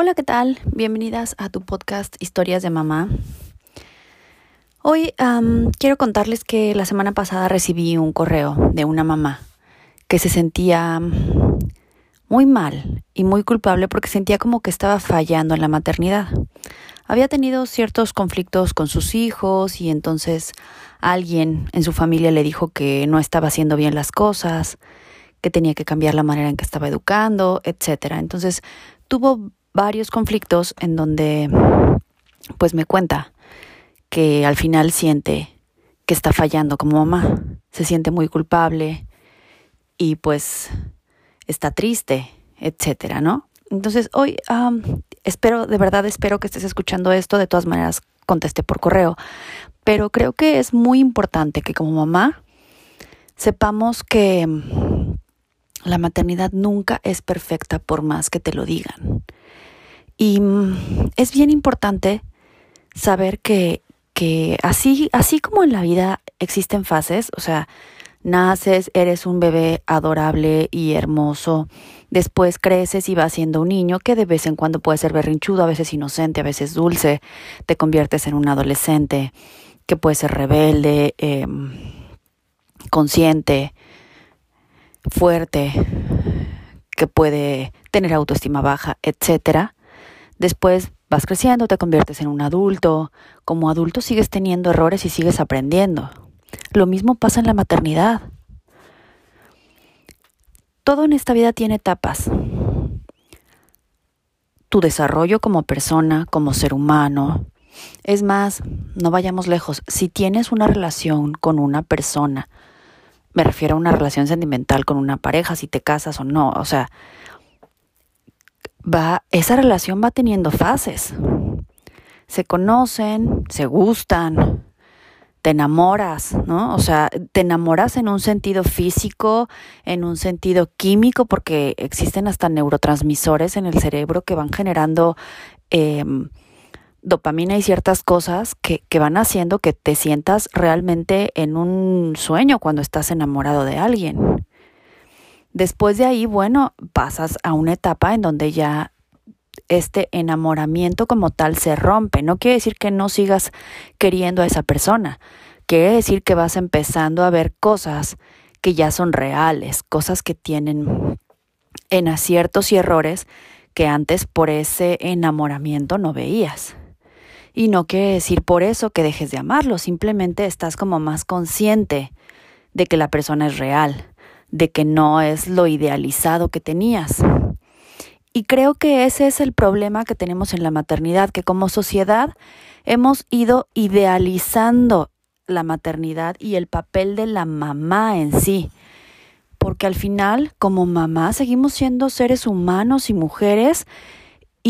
Hola, ¿qué tal? Bienvenidas a tu podcast Historias de Mamá. Hoy quiero contarles que la semana pasada recibí un correo de una mamá que se sentía muy mal y muy culpable porque sentía como que estaba fallando en la maternidad. Había tenido ciertos conflictos con sus hijos y entonces alguien en su familia le dijo que no estaba haciendo bien las cosas, que tenía que cambiar la manera en que estaba educando, etcétera. Entonces tuvo varios conflictos en donde pues me cuenta que al final siente que está fallando como mamá, se siente muy culpable y pues está triste, etcétera, ¿no? Entonces hoy espero, de verdad espero que estés escuchando esto, de todas maneras contesté por correo, pero creo que es muy importante que como mamá sepamos que la maternidad nunca es perfecta por más que te lo digan. Y mm, es bien importante saber que, que así, así como en la vida existen fases, o sea, naces, eres un bebé adorable y hermoso, después creces y vas siendo un niño que de vez en cuando puede ser berrinchudo, a veces inocente, a veces dulce, te conviertes en un adolescente que puede ser rebelde, em, consciente, fuerte, que puede tener autoestima baja, etcétera. Después vas creciendo, te conviertes en un adulto. Como adulto sigues teniendo errores y sigues aprendiendo. Lo mismo pasa en la maternidad. Todo en esta vida tiene etapas. Tu desarrollo como persona, como ser humano. Es más, no vayamos lejos. Si tienes una relación con una persona, me refiero a una relación sentimental con una pareja, si te casas o no, o sea, va, esa relación va teniendo fases. Se conocen, se gustan, te enamoras, ¿no? O sea, te enamoras en un sentido físico, en un sentido químico, porque existen hasta neurotransmisores en el cerebro que van generando em, dopamina y ciertas cosas que, que van haciendo que te sientas realmente en un sueño cuando estás enamorado de alguien. Después de ahí, bueno, pasas a una etapa en donde ya este enamoramiento como tal se rompe. No quiere decir que no sigas queriendo a esa persona. Quiere decir que vas empezando a ver cosas que ya son reales, cosas que tienen en aciertos y errores que antes por ese enamoramiento no veías. Y no quiere decir por eso que dejes de amarlo, simplemente estás como más consciente de que la persona es real, de que no es lo idealizado que tenías. Y creo que ese es el problema que tenemos en la maternidad, que como sociedad hemos ido idealizando la maternidad y el papel de la mamá en sí. Porque al final, como mamá, seguimos siendo seres humanos y mujeres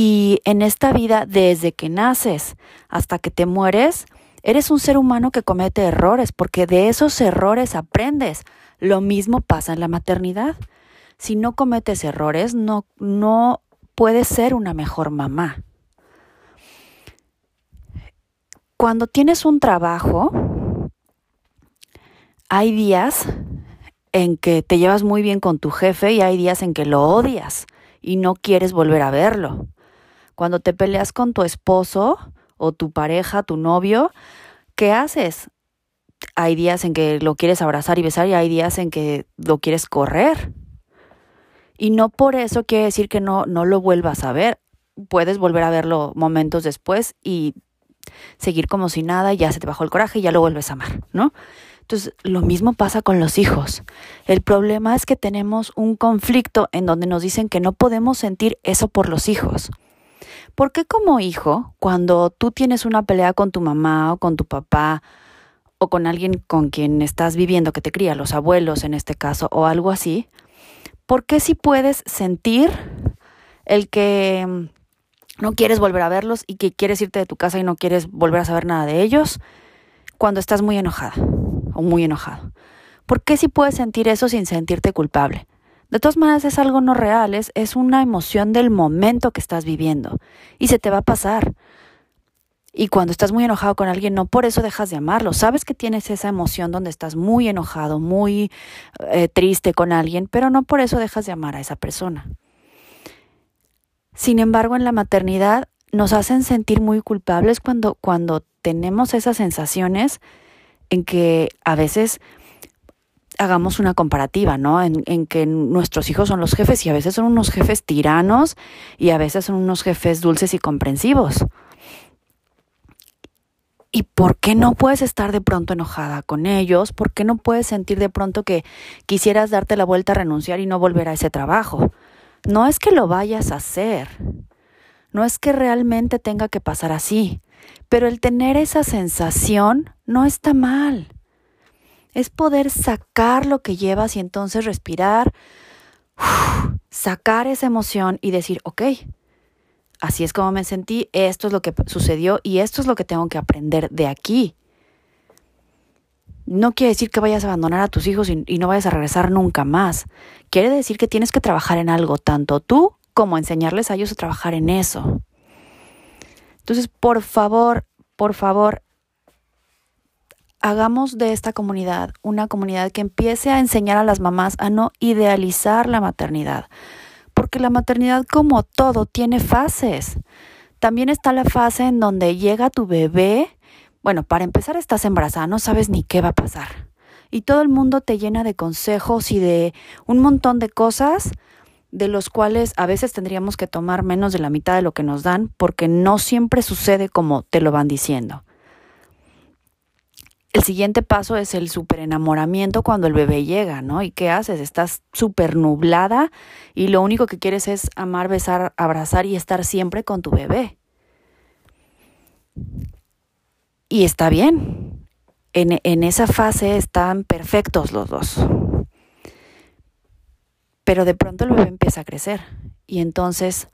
y en esta vida, desde que naces hasta que te mueres, eres un ser humano que comete errores, porque de esos errores aprendes. Lo mismo pasa en la maternidad si no cometes errores, no, no puedes ser una mejor mamá. Cuando tienes un trabajo, hay días en que te llevas muy bien con tu jefe y hay días en que lo odias y no quieres volver a verlo. Cuando te peleas con tu esposo o tu pareja, tu novio, ¿qué haces? Hay días en que lo quieres abrazar y besar y hay días en que lo quieres correr. Y no por eso quiere decir que no, no lo vuelvas a ver. Puedes volver a verlo momentos después y seguir como si nada, ya se te bajó el coraje y ya lo vuelves a amar, ¿no? Entonces, lo mismo pasa con los hijos. El problema es que tenemos un conflicto en donde nos dicen que no podemos sentir eso por los hijos. ¿Por qué como hijo, cuando tú tienes una pelea con tu mamá o con tu papá o con alguien con quien estás viviendo que te cría, los abuelos en este caso, o algo así, ¿Por qué si puedes sentir el que mm, no quieres volver a verlos y que quieres irte de tu casa y no quieres volver a saber nada de ellos cuando estás muy enojada o muy enojado? ¿Por qué si puedes sentir eso sin sentirte culpable? De todas maneras es algo no real, es, es una emoción del momento que estás viviendo y se te va a pasar. Y cuando estás muy enojado con alguien, no por eso dejas de amarlo. Sabes que tienes esa emoción donde estás muy enojado, muy eh, triste con alguien, pero no por eso dejas de amar a esa persona. Sin embargo, en la maternidad nos hacen sentir muy culpables cuando, cuando tenemos esas sensaciones en que a veces hagamos una comparativa, ¿no? En, en, que nuestros hijos son los jefes y a veces son unos jefes tiranos y a veces son unos jefes dulces y comprensivos. ¿Y por qué no puedes estar de pronto enojada con ellos? ¿Por qué no puedes sentir de pronto que quisieras darte la vuelta a renunciar y no volver a ese trabajo? No es que lo vayas a hacer, no es que realmente tenga que pasar así, pero el tener esa sensación no está mal. Es poder sacar lo que llevas y entonces respirar, sacar esa emoción y decir, ok, así es como me sentí, esto es lo que sucedió y esto es lo que tengo que aprender de aquí. No quiere decir que vayas a abandonar a tus hijos y, y, no vayas a regresar nunca más. Quiere decir que tienes que trabajar en algo, tanto tú como enseñarles a ellos a trabajar en eso. Entonces, por favor, por favor, hagamos de esta comunidad una comunidad que empiece a enseñar a las mamás a no idealizar la maternidad, porque la maternidad como todo tiene fases. También está la fase en donde llega tu bebé, bueno, para empezar estás embarazada, no sabes ni qué va a pasar. Y todo el mundo te llena de consejos y de un montón de cosas de los cuales a veces tendríamos que tomar menos de la mitad de lo que nos dan porque no siempre sucede como te lo van diciendo. El siguiente paso es el super enamoramiento cuando el bebé llega, ¿no? ¿Y qué haces? Estás súper nublada y lo único que quieres es amar, besar, abrazar y estar siempre con tu bebé. Y está bien. En, en esa fase están perfectos los dos. Pero de pronto el bebé empieza a crecer y entonces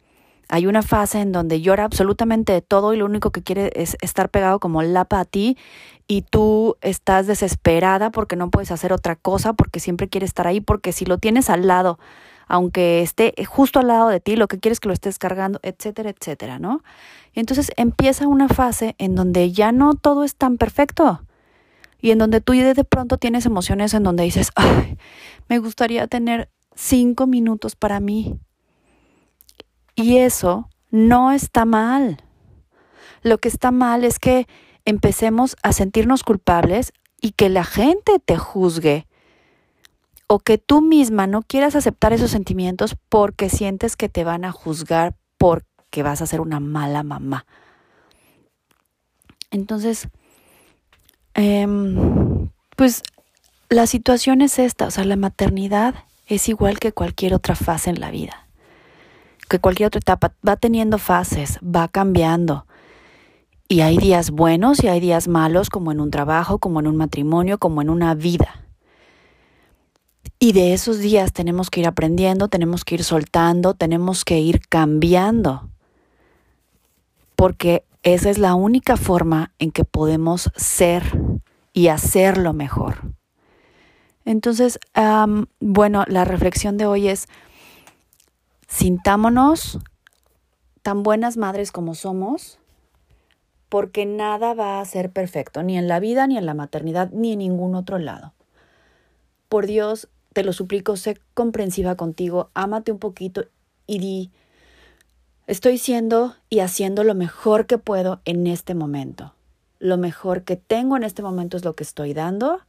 hay una fase en donde llora absolutamente de todo y lo único que quiere es estar pegado como lapa a ti y tú estás desesperada porque no puedes hacer otra cosa, porque siempre quiere estar ahí, porque si lo tienes al lado, aunque esté justo al lado de ti, lo que quieres es que lo estés cargando, etcétera, etcétera, ¿no? Y entonces empieza una fase en donde ya no todo es tan perfecto y en donde tú de pronto tienes emociones en donde dices, ay, me gustaría tener cinco minutos para mí. Y eso no está mal. Lo que está mal es que empecemos a sentirnos culpables y que la gente te juzgue o que tú misma no quieras aceptar esos sentimientos porque sientes que te van a juzgar porque vas a ser una mala mamá. Entonces, em, pues la situación es esta, o sea, la maternidad es igual que cualquier otra fase en la vida, que cualquier otra etapa va teniendo fases, va cambiando. Y hay días buenos y hay días malos, como en un trabajo, como en un matrimonio, como en una vida. Y de esos días tenemos que ir aprendiendo, tenemos que ir soltando, tenemos que ir cambiando. Porque esa es la única forma en que podemos ser y hacerlo mejor. Entonces, bueno, la reflexión de hoy es, sintámonos tan buenas madres como somos, porque nada va a ser perfecto, ni en la vida, ni en la maternidad, ni en ningún otro lado. Por Dios, te lo suplico, sé comprensiva contigo, ámate un poquito y di, estoy siendo y haciendo lo mejor que puedo en este momento. Lo mejor que tengo en este momento es lo que estoy dando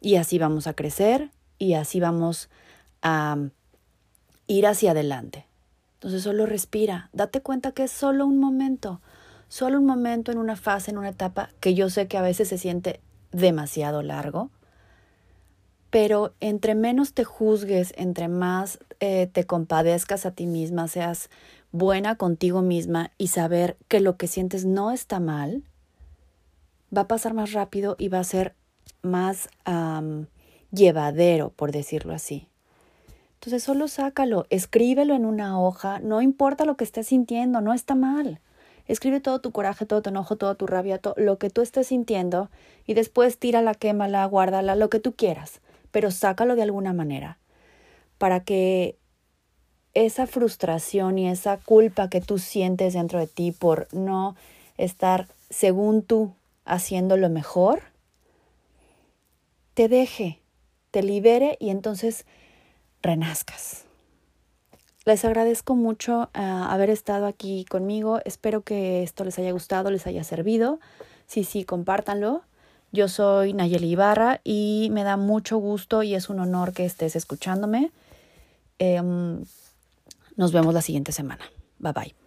y así vamos a crecer y así vamos a ir hacia adelante. Entonces solo respira, date cuenta que es solo un momento, solo un momento en una fase, en una etapa que yo sé que a veces se siente demasiado largo, pero entre menos te juzgues, entre más eh, te compadezcas a ti misma, seas buena contigo misma y saber que lo que sientes no está mal, va a pasar más rápido y va a ser más llevadero, por decirlo así. Entonces solo sácalo, escríbelo en una hoja, no importa lo que estés sintiendo, no está mal. Escribe todo tu coraje, todo tu enojo, toda tu rabia, todo lo que tú estés sintiendo y después tírala, quémala, guárdala, lo que tú quieras, pero sácalo de alguna manera para que esa frustración y esa culpa que tú sientes dentro de ti por no estar, según tú, haciendo lo mejor, te deje, te libere y entonces renazcas. les agradezco mucho uh, haber estado aquí conmigo. Espero que esto les haya gustado, les haya servido. Sí, sí, compártanlo. Yo soy Nayeli Ibarra y me da mucho gusto y es un honor que estés escuchándome. Eh, nos vemos la siguiente semana. Bye bye.